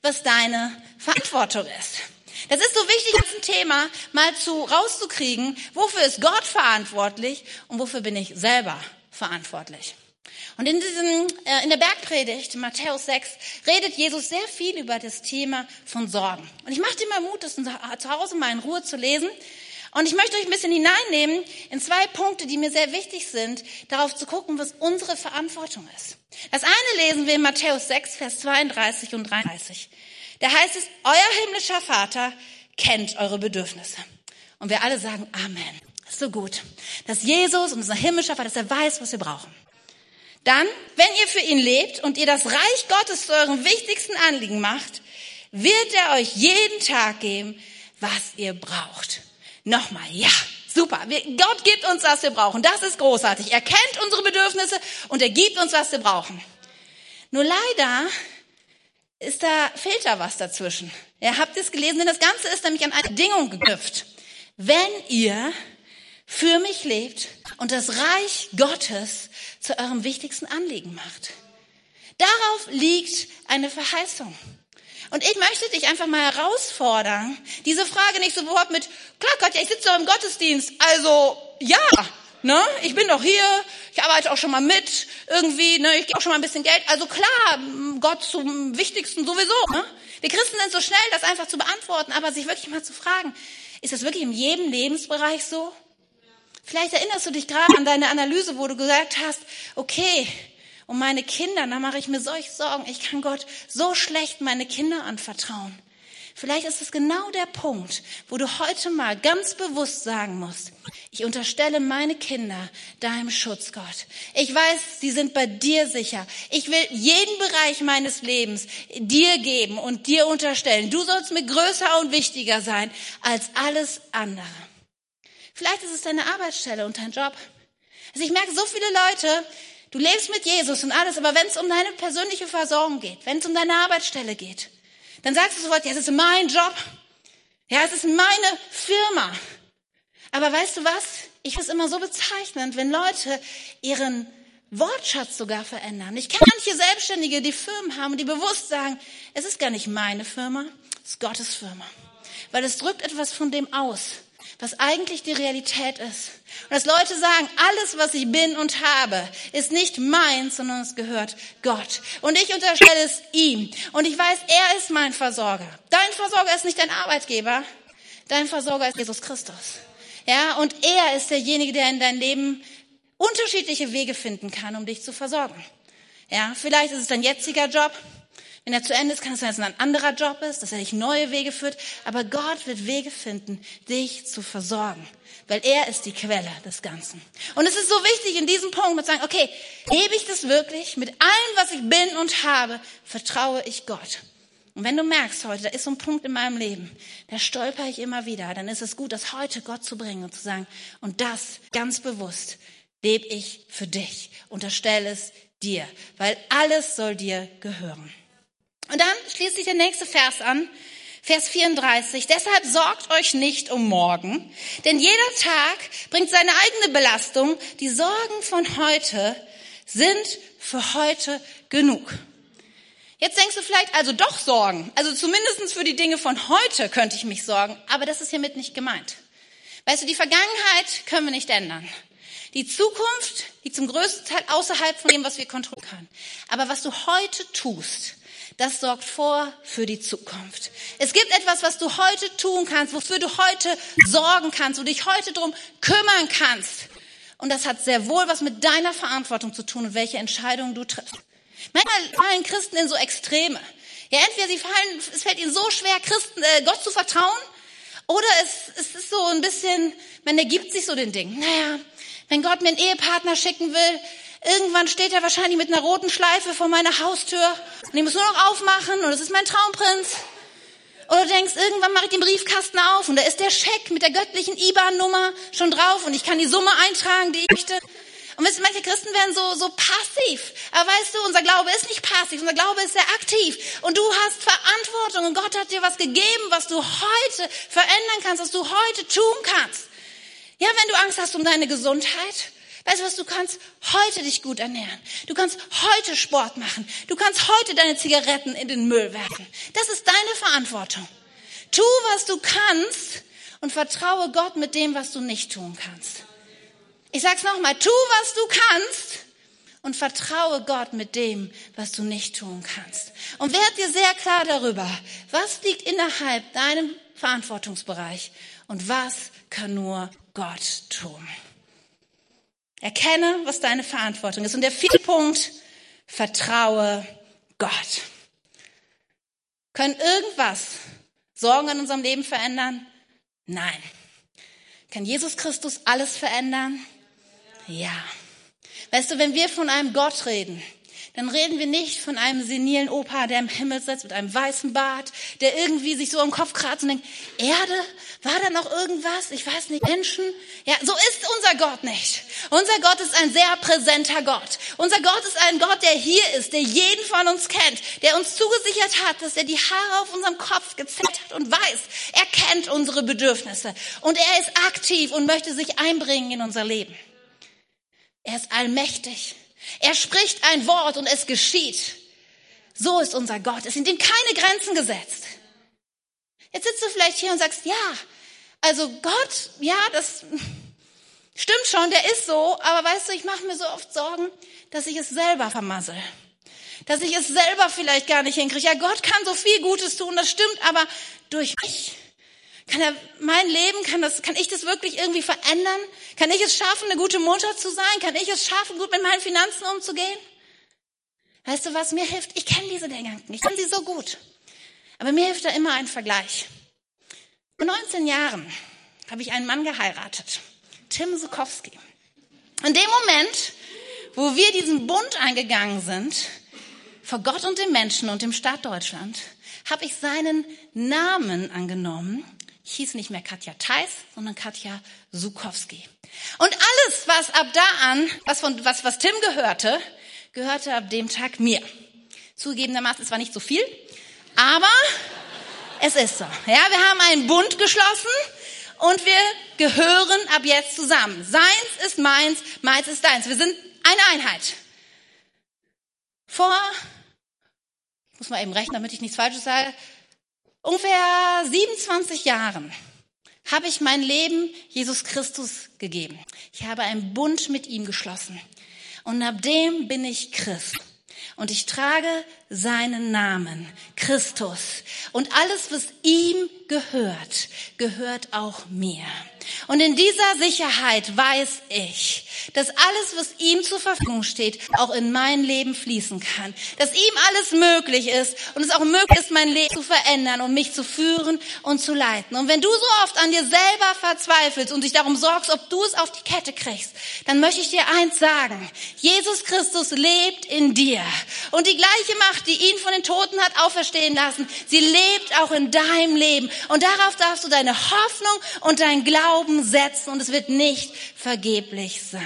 was deine Verantwortung ist. Das ist so wichtig, das Thema mal zu rauszukriegen, wofür ist Gott verantwortlich und wofür bin ich selber verantwortlich. Und in diesem, äh, in der Bergpredigt, Matthäus 6, redet Jesus sehr viel über das Thema von Sorgen. Und ich mache dir mal Mut, das zu Hause mal in Ruhe zu lesen. Und ich möchte euch ein bisschen hineinnehmen in zwei Punkte, die mir sehr wichtig sind, darauf zu gucken, was unsere Verantwortung ist. Das eine lesen wir in Matthäus 6, Vers 32 und 33. Da heißt es, euer himmlischer Vater kennt eure Bedürfnisse. Und wir alle sagen Amen. Das ist so gut. Dass Jesus, unser himmlischer Vater, dass er weiß, was wir brauchen. Dann, wenn ihr für ihn lebt und ihr das Reich Gottes zu eurem wichtigsten Anliegen macht, wird er euch jeden Tag geben, was ihr braucht. Nochmal, ja, super. Wir, Gott gibt uns, was wir brauchen. Das ist großartig. Er kennt unsere Bedürfnisse und er gibt uns, was wir brauchen. Nur leider ist da, fehlt da was dazwischen. Ihr habt es gelesen, denn das Ganze ist nämlich an eine Bedingung geknüpft. Wenn ihr für mich lebt und das Reich Gottes zu eurem wichtigsten Anliegen macht. Darauf liegt eine Verheißung. Und ich möchte dich einfach mal herausfordern, diese Frage nicht sofort mit, klar Gott, ja, ich sitze doch im Gottesdienst, also ja, ne, ich bin doch hier, ich arbeite auch schon mal mit, irgendwie, ne, ich gebe auch schon mal ein bisschen Geld, also klar, Gott zum Wichtigsten sowieso. Ne? Wir Christen sind so schnell, das einfach zu beantworten, aber sich wirklich mal zu fragen, ist das wirklich in jedem Lebensbereich so? Vielleicht erinnerst du dich gerade an deine Analyse, wo du gesagt hast, okay, um meine Kinder, da mache ich mir solche Sorgen. Ich kann Gott so schlecht meine Kinder anvertrauen. Vielleicht ist es genau der Punkt, wo du heute mal ganz bewusst sagen musst, ich unterstelle meine Kinder deinem Schutz, Gott. Ich weiß, sie sind bei dir sicher. Ich will jeden Bereich meines Lebens dir geben und dir unterstellen. Du sollst mir größer und wichtiger sein als alles andere. Vielleicht ist es deine Arbeitsstelle und dein Job. Also ich merke so viele Leute, Du lebst mit Jesus und alles, aber wenn es um deine persönliche Versorgung geht, wenn es um deine Arbeitsstelle geht, Dann sagst du sofort, ja, es ist mein Job. Ja, es ist meine Firma. Aber weißt du was? Ich finde es immer so bezeichnend, wenn Leute ihren Wortschatz sogar verändern. Ich kenne manche Selbstständige, die Firmen haben, die bewusst sagen, es ist gar nicht meine Firma, es ist Gottes Firma. Weil es drückt etwas von dem aus, was eigentlich die Realität ist. Und dass Leute sagen, alles, was ich bin und habe, ist nicht meins, sondern es gehört Gott. Und ich unterstelle es ihm. Und ich weiß, er ist mein Versorger. Dein Versorger ist nicht dein Arbeitgeber. Dein Versorger ist Jesus Christus. Ja, und er ist derjenige, der in dein Leben unterschiedliche Wege finden kann, um dich zu versorgen. Ja, vielleicht ist es dein jetziger Job. Wenn er zu Ende ist, kann es sein, dass es ein anderer Job ist, dass er dich neue Wege führt. Aber Gott wird Wege finden, dich zu versorgen. Weil er ist die Quelle des Ganzen. Und es ist so wichtig, in diesem Punkt zu sagen, okay, lebe ich das wirklich? Mit allem, was ich bin und habe, vertraue ich Gott. Und wenn du merkst heute, da ist so ein Punkt in meinem Leben, da stolper ich immer wieder, dann ist es gut, das heute Gott zu bringen und zu sagen, und das ganz bewusst lebe ich für dich. Unterstelle es dir, weil alles soll dir gehören. Und dann schließt sich der nächste Vers an, Vers 34. Deshalb sorgt euch nicht um morgen, denn jeder Tag bringt seine eigene Belastung. Die Sorgen von heute sind für heute genug. Jetzt denkst du vielleicht, also doch Sorgen. Also zumindestens für die Dinge von heute könnte ich mich sorgen. Aber das ist hiermit nicht gemeint. Weißt du, die Vergangenheit können wir nicht ändern. Die Zukunft liegt zum größten Teil außerhalb von dem, was wir kontrollieren können. Aber was du heute tust, das sorgt vor für die Zukunft. Es gibt etwas, was du heute tun kannst, wofür du heute sorgen kannst, du dich heute drum kümmern kannst. Und das hat sehr wohl was mit deiner Verantwortung zu tun und welche Entscheidungen du triffst. Manchmal fallen Christen in so Extreme. Ja, entweder sie fallen, es fällt ihnen so schwer, Christen, äh, Gott zu vertrauen, oder es, es ist so ein bisschen, man ergibt sich so den Ding. Naja, wenn Gott mir einen Ehepartner schicken will, irgendwann steht er wahrscheinlich mit einer roten Schleife vor meiner Haustür und ich muss nur noch aufmachen und es ist mein Traumprinz. Oder du denkst, irgendwann mache ich den Briefkasten auf und da ist der Scheck mit der göttlichen IBAN-Nummer schon drauf und ich kann die Summe eintragen, die ich möchte. Und wisst, manche Christen werden so, so passiv. Aber weißt du, unser Glaube ist nicht passiv, unser Glaube ist sehr aktiv. Und du hast Verantwortung und Gott hat dir was gegeben, was du heute verändern kannst, was du heute tun kannst. Ja, wenn du Angst hast um deine Gesundheit, weißt du was, du kannst heute dich gut ernähren. Du kannst heute Sport machen. Du kannst heute deine Zigaretten in den Müll werfen. Das ist deine Verantwortung. Tu, was du kannst und vertraue Gott mit dem, was du nicht tun kannst. Ich sag's nochmal, tu, was du kannst und vertraue Gott mit dem, was du nicht tun kannst. Und werd dir sehr klar darüber, was liegt innerhalb deinem Verantwortungsbereich und was kann nur Gott tun. Erkenne, was deine Verantwortung ist. Und der vierte Punkt, vertraue Gott. Können irgendwas Sorgen in unserem Leben verändern? Nein. Kann Jesus Christus alles verändern? Ja. Weißt du, wenn wir von einem Gott reden, dann reden wir nicht von einem senilen Opa, der im Himmel sitzt mit einem weißen Bart, der irgendwie sich so am Kopf kratzt und denkt, Erde, war da noch irgendwas? Ich weiß nicht, Menschen? Ja, so ist unser Gott nicht. Unser Gott ist ein sehr präsenter Gott. Unser Gott ist ein Gott, der hier ist, der jeden von uns kennt, der uns zugesichert hat, dass er die Haare auf unserem Kopf gezählt hat und weiß, er kennt unsere Bedürfnisse und er ist aktiv und möchte sich einbringen in unser Leben. Er ist allmächtig. Er spricht ein Wort und es geschieht. So ist unser Gott. Es sind ihm keine Grenzen gesetzt. Jetzt sitzt du vielleicht hier und sagst, ja, also Gott, ja, das stimmt schon, der ist so, aber weißt du, ich mache mir so oft Sorgen, dass ich es selber vermassel. Dass ich es selber vielleicht gar nicht hinkriege. Ja, Gott kann so viel Gutes tun, das stimmt, aber durch mich kann er mein Leben, kann das, kann ich das wirklich irgendwie verändern? Kann ich es schaffen, eine gute Mutter zu sein? Kann ich es schaffen, gut mit meinen Finanzen umzugehen? Weißt du, was mir hilft? Ich kenne diese nicht. Ich kenne sie so gut. Aber mir hilft da immer ein Vergleich. Vor 19 Jahren habe ich einen Mann geheiratet. Tim Sukowski. In dem Moment, wo wir diesen Bund eingegangen sind, vor Gott und dem Menschen und dem Staat Deutschland, habe ich seinen Namen angenommen ich hieß nicht mehr Katja Theis, sondern Katja Sukowski. Und alles, was ab da an, was, von, was, was Tim gehörte, gehörte ab dem Tag mir. Zugegebenermaßen, es war nicht so viel, aber Es ist so. Ja, wir haben einen Bund geschlossen und wir gehören ab jetzt zusammen. Seins ist meins, meins ist deins. Wir sind eine Einheit. Vor, ich muss mal eben rechnen, damit ich nichts Falsches sage, ungefähr 27 Jahren habe ich mein Leben Jesus Christus gegeben. Ich habe einen Bund mit ihm geschlossen. Und ab dem bin ich Christ. Und ich trage seinen Namen, Christus. Und alles, was ihm gehört, gehört auch mir. Und in dieser Sicherheit weiß ich, dass alles, was ihm zur Verfügung steht, auch in mein Leben fließen kann. Dass ihm alles möglich ist und es auch möglich ist, mein Leben zu verändern und mich zu führen und zu leiten. Und wenn du so oft an dir selber verzweifelst und dich darum sorgst, ob du es auf die Kette kriegst, dann möchte ich dir eins sagen. Jesus Christus lebt in dir. Und die gleiche Macht, die ihn von den Toten hat auferstehen lassen, sie lebt auch in deinem Leben. Und darauf darfst du deine Hoffnung und dein Glauben setzen und es wird nicht vergeblich sein.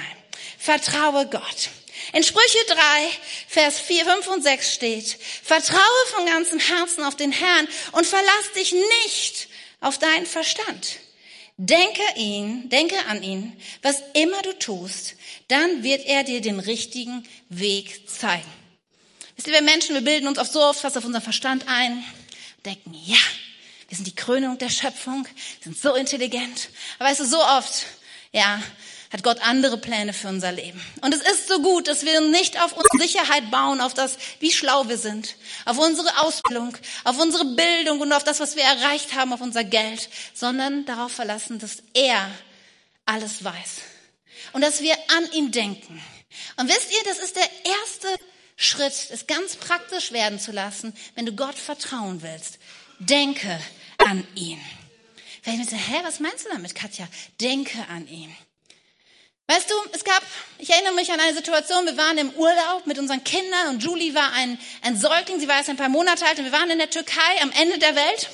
Vertraue Gott. In Sprüche 3, Vers 4, 5 und 6 steht, vertraue von ganzem Herzen auf den Herrn und verlass dich nicht auf deinen Verstand. Denke ihn, denke an ihn, was immer du tust, dann wird er dir den richtigen Weg zeigen. Wisst ihr, wir Menschen, wir bilden uns oft so oft was auf unseren Verstand ein, denken, ja, wir sind die Krönung der Schöpfung, sind so intelligent. Aber weißt du, so oft, ja, hat Gott andere Pläne für unser Leben. Und es ist so gut, dass wir nicht auf unsere Sicherheit bauen, auf das, wie schlau wir sind, auf unsere Ausbildung, auf unsere Bildung und auf das, was wir erreicht haben, auf unser Geld, sondern darauf verlassen, dass er alles weiß. Und dass wir an ihn denken. Und wisst ihr, das ist der erste Schritt, es ganz praktisch werden zu lassen, wenn du Gott vertrauen willst. Denke an ihn. Ich mir hä, was meinst du damit, Katja? Denke an ihn. Weißt du, es gab, ich erinnere mich an eine Situation, wir waren im Urlaub mit unseren Kindern und Julie war ein, ein Säugling, sie war erst ein paar Monate alt und wir waren in der Türkei am Ende der Welt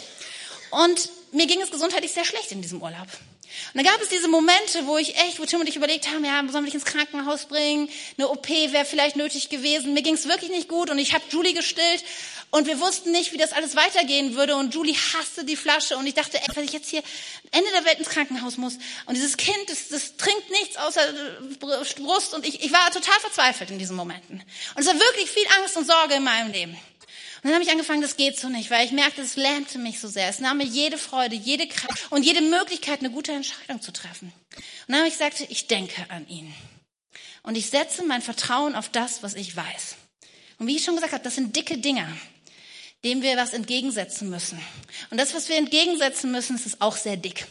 und mir ging es gesundheitlich sehr schlecht in diesem Urlaub. Und dann gab es diese Momente, wo ich echt, wo Tim und ich überlegt haben, ja, sollen wir dich ins Krankenhaus bringen? Eine OP wäre vielleicht nötig gewesen. Mir ging es wirklich nicht gut und ich habe Julie gestillt und wir wussten nicht, wie das alles weitergehen würde und Julie hasste die Flasche und ich dachte, ey, wenn ich jetzt hier Ende der Welt ins Krankenhaus muss und dieses Kind, das, das trinkt nichts außer Brust und ich, ich war total verzweifelt in diesen Momenten. Und es war wirklich viel Angst und Sorge in meinem Leben. Und dann habe ich angefangen, das geht so nicht, weil ich merkte, es lähmte mich so sehr. Es nahm mir jede Freude, jede Kraft und jede Möglichkeit, eine gute Entscheidung zu treffen. Und dann habe ich gesagt, ich denke an ihn. Und ich setze mein Vertrauen auf das, was ich weiß. Und wie ich schon gesagt habe, das sind dicke Dinger, dem wir was entgegensetzen müssen. Und das, was wir entgegensetzen müssen, ist auch sehr dick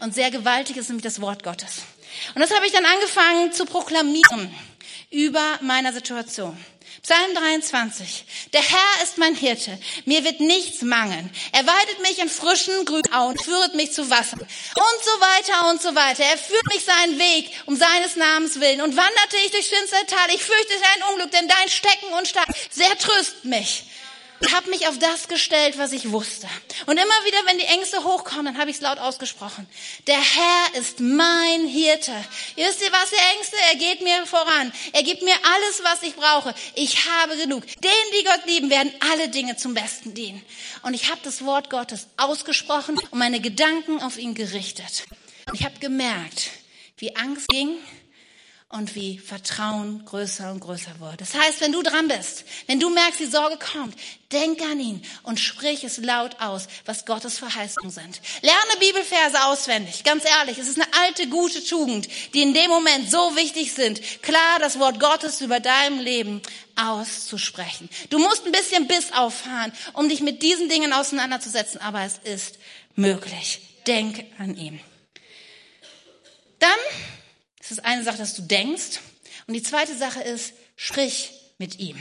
und sehr gewaltig, ist nämlich das Wort Gottes. Und das habe ich dann angefangen zu proklamieren über meiner Situation. Psalm 23. Der Herr ist mein Hirte. Mir wird nichts mangeln. Er weidet mich in frischen grünen Auen, führet mich zu Wasser. Und so weiter und so weiter. Er führt mich seinen Weg um seines Namens willen. Und wanderte ich durch finstere Tal. Ich fürchte dein Unglück, denn dein Stecken und Stab sehr tröst mich habe mich auf das gestellt, was ich wusste. Und immer wieder, wenn die Ängste hochkommen, dann habe ich es laut ausgesprochen. Der Herr ist mein Hirte. Wisst ihr was, ihr Ängste? Er geht mir voran. Er gibt mir alles, was ich brauche. Ich habe genug. Denen, die Gott lieben, werden alle Dinge zum Besten dienen. Und ich habe das Wort Gottes ausgesprochen und meine Gedanken auf ihn gerichtet. Und ich habe gemerkt, wie Angst ging und wie Vertrauen größer und größer wird. Das heißt, wenn du dran bist, wenn du merkst, die Sorge kommt, denk an ihn und sprich es laut aus, was Gottes Verheißungen sind. Lerne Bibelverse auswendig. Ganz ehrlich, es ist eine alte, gute Tugend, die in dem Moment so wichtig sind, klar das Wort Gottes über deinem Leben auszusprechen. Du musst ein bisschen Biss auffahren, um dich mit diesen Dingen auseinanderzusetzen, aber es ist möglich. Denk an ihn. Dann das ist eine Sache, dass du denkst. Und die zweite Sache ist, sprich mit ihm.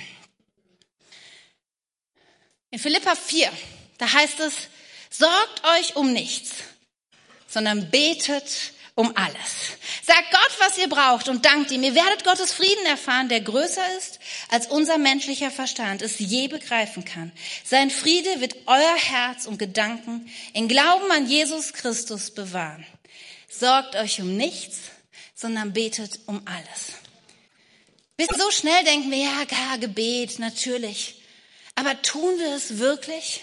In Philippa 4, da heißt es, sorgt euch um nichts, sondern betet um alles. Sagt Gott, was ihr braucht und dankt ihm. Ihr werdet Gottes Frieden erfahren, der größer ist, als unser menschlicher Verstand es je begreifen kann. Sein Friede wird euer Herz und Gedanken in Glauben an Jesus Christus bewahren. Sorgt euch um nichts, sondern betet um alles. Bis so schnell denken wir, ja, gar Gebet, natürlich. Aber tun wir es wirklich?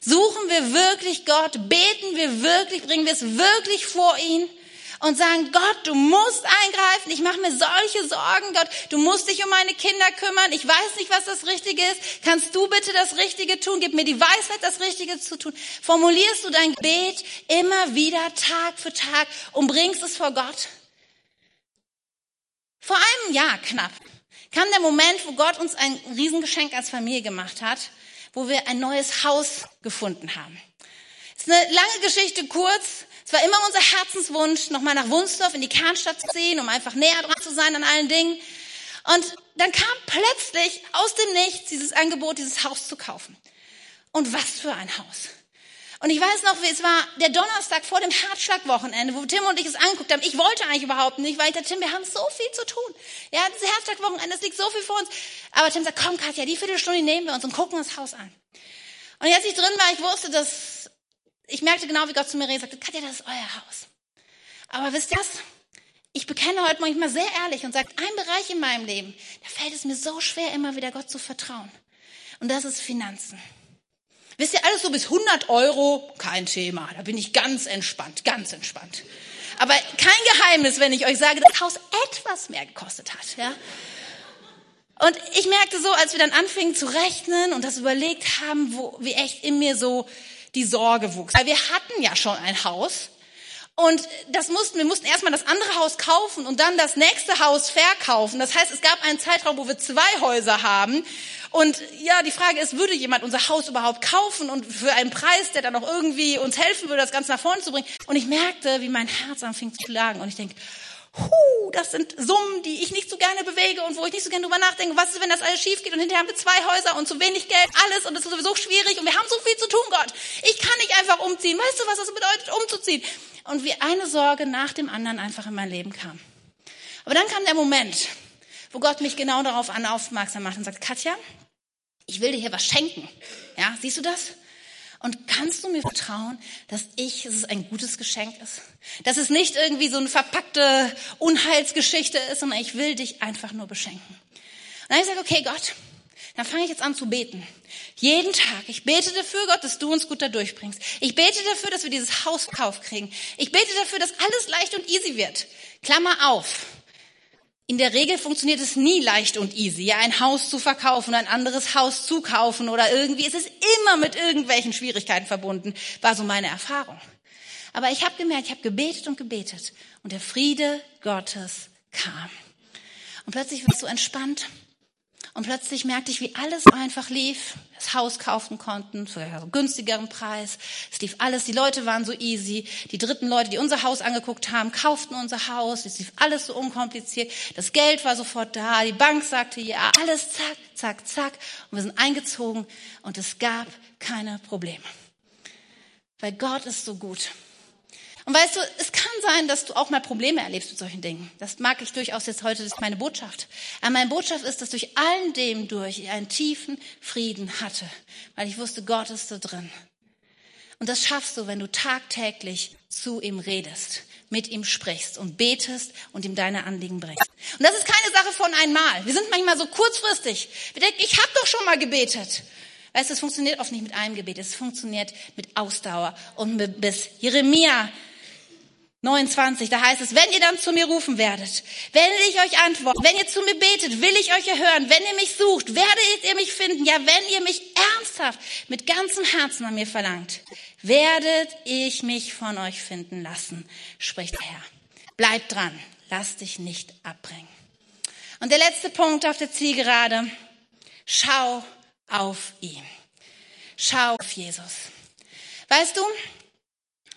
Suchen wir wirklich Gott? Beten wir wirklich? Bringen wir es wirklich vor ihn? Und sagen, Gott, du musst eingreifen. Ich mache mir solche Sorgen. Gott, du musst dich um meine Kinder kümmern. Ich weiß nicht, was das Richtige ist. Kannst du bitte das Richtige tun? Gib mir die Weisheit, das Richtige zu tun. Formulierst du dein Gebet immer wieder Tag für Tag und bringst es vor Gott? Vor einem Jahr knapp kam der Moment, wo Gott uns ein Riesengeschenk als Familie gemacht hat, wo wir ein neues Haus gefunden haben. Es ist eine lange Geschichte kurz. Es war immer unser Herzenswunsch, nochmal nach Wunsdorf in die Kernstadt zu ziehen, um einfach näher dran zu sein an allen Dingen. Und dann kam plötzlich aus dem Nichts dieses Angebot, dieses Haus zu kaufen. Und was für ein Haus. Und ich weiß noch, es war der Donnerstag vor dem Herzschlagwochenende, wo Tim und ich es angeguckt haben. Ich wollte eigentlich überhaupt nicht, weil ich dachte, Tim, wir haben so viel zu tun. Ja, das Herzschlagwochenende, es liegt so viel vor uns. Aber Tim sagt, komm Katja, die Viertelstunde nehmen wir uns und gucken uns das Haus an. Und als ich drin war, ich wusste, dass, ich merkte genau, wie Gott zu mir redet, sagte, Katja, das ist euer Haus. Aber wisst ihr was? Ich bekenne heute manchmal sehr ehrlich und sage, ein Bereich in meinem Leben, da fällt es mir so schwer, immer wieder Gott zu vertrauen. Und das ist Finanzen. Wisst ihr, alles so bis 100 Euro, kein Thema. Da bin ich ganz entspannt, ganz entspannt. Aber kein Geheimnis, wenn ich euch sage, dass das Haus etwas mehr gekostet hat. Ja? Und ich merkte so, als wir dann anfingen zu rechnen und das überlegt haben, wo, wie echt in mir so die Sorge wuchs. Weil wir hatten ja schon ein Haus und das mussten, wir mussten erstmal das andere Haus kaufen und dann das nächste Haus verkaufen. Das heißt, es gab einen Zeitraum, wo wir zwei Häuser haben. Und ja, die Frage ist, würde jemand unser Haus überhaupt kaufen und für einen Preis, der dann auch irgendwie uns helfen würde, das Ganze nach vorne zu bringen? Und ich merkte, wie mein Herz anfing zu schlagen. Und ich denke, Huh, das sind Summen, die ich nicht so gerne bewege und wo ich nicht so gerne drüber nachdenke. Was ist, wenn das alles schief geht und hinterher haben wir zwei Häuser und zu wenig Geld, alles und es ist sowieso schwierig und wir haben so viel zu tun, Gott. Ich kann nicht einfach umziehen. Weißt du, was das bedeutet, umzuziehen? Und wie eine Sorge nach dem anderen einfach in mein Leben kam. Aber dann kam der Moment, wo Gott mich genau darauf aufmerksam macht und sagt, Katja, ich will dir hier was schenken. Ja, siehst du das? Und kannst du mir vertrauen, dass ich, dass es ein gutes Geschenk ist? Dass es nicht irgendwie so eine verpackte Unheilsgeschichte ist, sondern ich will dich einfach nur beschenken. Und dann habe ich gesagt, okay, Gott, dann fange ich jetzt an zu beten. Jeden Tag. Ich bete dafür, Gott, dass du uns gut da durchbringst. Ich bete dafür, dass wir dieses Haus Kauf kriegen. Ich bete dafür, dass alles leicht und easy wird. Klammer auf. In der Regel funktioniert es nie leicht und easy, ja, ein Haus zu verkaufen, ein anderes Haus zu kaufen oder irgendwie. Es ist immer mit irgendwelchen Schwierigkeiten verbunden, war so meine Erfahrung. Aber ich habe gemerkt, ich habe gebetet und gebetet und der Friede Gottes kam. Und plötzlich war ich so entspannt und plötzlich merkte ich, wie alles einfach lief. Das Haus kaufen konnten für einen günstigeren Preis. Es lief alles. Die Leute waren so easy. Die dritten Leute, die unser Haus angeguckt haben, kauften unser Haus. Es lief alles so unkompliziert. Das Geld war sofort da. Die Bank sagte ja. Alles zack, zack, zack. Und wir sind eingezogen und es gab keine Probleme. Weil Gott ist so gut. Und weißt du, es kann sein, dass du auch mal Probleme erlebst mit solchen Dingen. Das mag ich durchaus jetzt heute, das ist meine Botschaft. Aber meine Botschaft ist, dass durch allen dem durch ich einen tiefen Frieden hatte, weil ich wusste, Gott ist da drin. Und das schaffst du, wenn du tagtäglich zu ihm redest, mit ihm sprichst und betest und ihm deine Anliegen bringst. Und das ist keine Sache von einmal. Wir sind manchmal so kurzfristig. Wir denken, ich habe doch schon mal gebetet. Weißt du, es funktioniert oft nicht mit einem Gebet, es funktioniert mit Ausdauer und mit bis Jeremia 29, da heißt es, wenn ihr dann zu mir rufen werdet, werde ich euch antworten. Wenn ihr zu mir betet, will ich euch erhören. Wenn ihr mich sucht, werdet ihr mich finden. Ja, wenn ihr mich ernsthaft mit ganzem Herzen an mir verlangt, werdet ich mich von euch finden lassen, spricht der Herr. Bleib dran, lass dich nicht abbringen. Und der letzte Punkt auf der Zielgerade, schau auf ihn. Schau auf Jesus. Weißt du,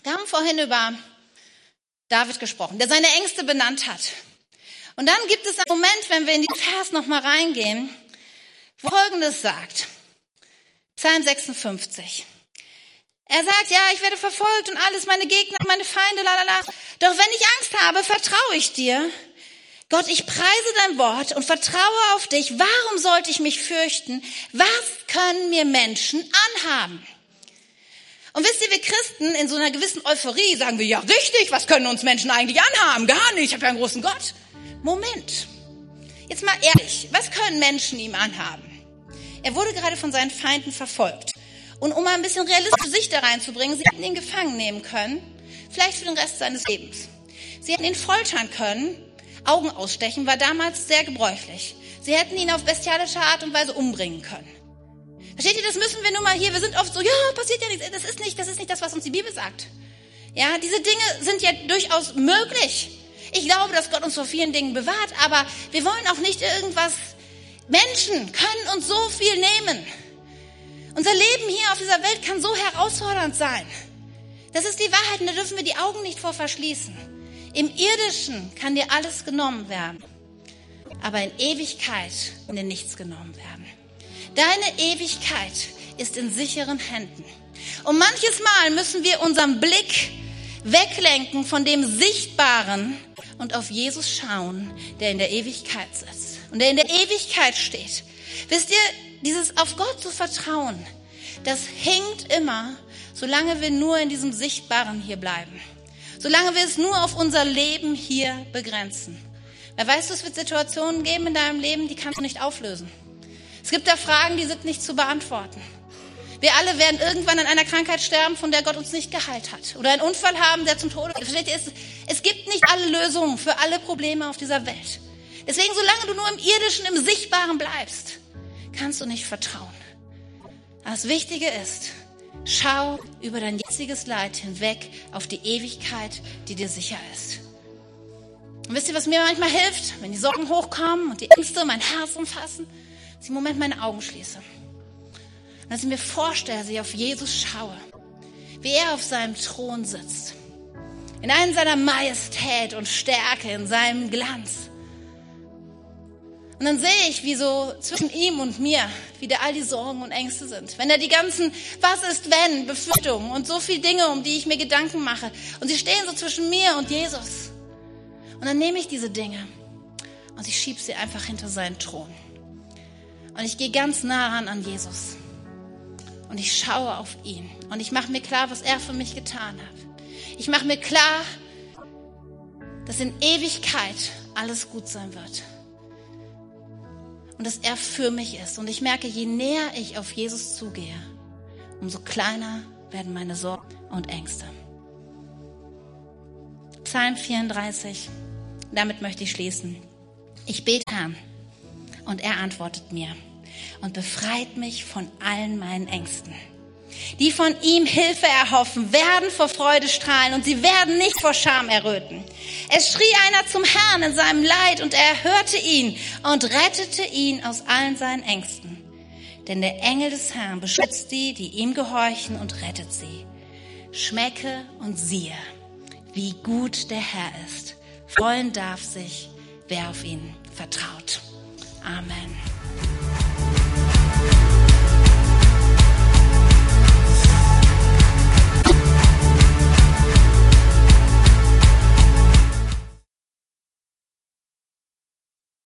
wir haben vorhin über David gesprochen, der seine Ängste benannt hat. Und dann gibt es einen Moment, wenn wir in die Vers nochmal reingehen, wo Folgendes sagt. Psalm 56. Er sagt, ja, ich werde verfolgt und alles, meine Gegner, meine Feinde, lalala. Doch wenn ich Angst habe, vertraue ich dir. Gott, ich preise dein Wort und vertraue auf dich. Warum sollte ich mich fürchten? Was können mir Menschen anhaben? Und wisst ihr, wir Christen in so einer gewissen Euphorie sagen wir, ja richtig, was können uns Menschen eigentlich anhaben? Gar nicht, ich habe ja einen großen Gott. Moment, jetzt mal ehrlich, was können Menschen ihm anhaben? Er wurde gerade von seinen Feinden verfolgt. Und um mal ein bisschen realistische Sicht da reinzubringen, sie hätten ihn gefangen nehmen können, vielleicht für den Rest seines Lebens. Sie hätten ihn foltern können, Augen ausstechen war damals sehr gebräuchlich. Sie hätten ihn auf bestialische Art und Weise umbringen können. Versteht ihr, das müssen wir nur mal hier, wir sind oft so, ja, passiert ja nichts, das ist nicht, das ist nicht das, was uns die Bibel sagt. Ja, diese Dinge sind ja durchaus möglich. Ich glaube, dass Gott uns vor vielen Dingen bewahrt, aber wir wollen auch nicht irgendwas, Menschen können uns so viel nehmen. Unser Leben hier auf dieser Welt kann so herausfordernd sein. Das ist die Wahrheit und da dürfen wir die Augen nicht vor verschließen. Im Irdischen kann dir alles genommen werden, aber in Ewigkeit kann dir nichts genommen werden. Deine Ewigkeit ist in sicheren Händen. Und manches Mal müssen wir unseren Blick weglenken von dem Sichtbaren und auf Jesus schauen, der in der Ewigkeit sitzt und der in der Ewigkeit steht. Wisst ihr, dieses auf Gott zu vertrauen, das hinkt immer, solange wir nur in diesem Sichtbaren hier bleiben. Solange wir es nur auf unser Leben hier begrenzen. Wer weiß, es wird Situationen geben in deinem Leben, die kannst du nicht auflösen. Es gibt da Fragen, die sind nicht zu beantworten. Wir alle werden irgendwann an einer Krankheit sterben, von der Gott uns nicht geheilt hat. Oder einen Unfall haben, der zum Tode führt. Es, es gibt nicht alle Lösungen für alle Probleme auf dieser Welt. Deswegen, solange du nur im Irdischen, im Sichtbaren bleibst, kannst du nicht vertrauen. Das Wichtige ist, schau über dein jetziges Leid hinweg auf die Ewigkeit, die dir sicher ist. Und wisst ihr, was mir manchmal hilft, wenn die Sorgen hochkommen und die Ängste mein Herz umfassen? Ich im Moment meine Augen schließe. Und dass ich mir vorstelle, dass ich auf Jesus schaue, wie er auf seinem Thron sitzt. In allen seiner Majestät und Stärke, in seinem Glanz. Und dann sehe ich, wie so zwischen ihm und mir wieder all die Sorgen und Ängste sind. Wenn er die ganzen Was ist wenn Befürchtungen und so viele Dinge, um die ich mir Gedanken mache. Und sie stehen so zwischen mir und Jesus. Und dann nehme ich diese Dinge und ich schiebe sie einfach hinter seinen Thron. Und ich gehe ganz nah ran an Jesus. Und ich schaue auf ihn. Und ich mache mir klar, was er für mich getan hat. Ich mache mir klar, dass in Ewigkeit alles gut sein wird und dass er für mich ist. Und ich merke, je näher ich auf Jesus zugehe, umso kleiner werden meine Sorgen und Ängste. Psalm 34, damit möchte ich schließen. Ich bete Herrn und er antwortet mir und befreit mich von allen meinen Ängsten. Die von ihm Hilfe erhoffen, werden vor Freude strahlen und sie werden nicht vor Scham erröten. Es schrie einer zum Herrn in seinem Leid und er hörte ihn und rettete ihn aus allen seinen Ängsten. Denn der Engel des Herrn beschützt die, die ihm gehorchen und rettet sie. Schmecke und siehe, wie gut der Herr ist. Freuen darf sich, wer auf ihn vertraut. Amen.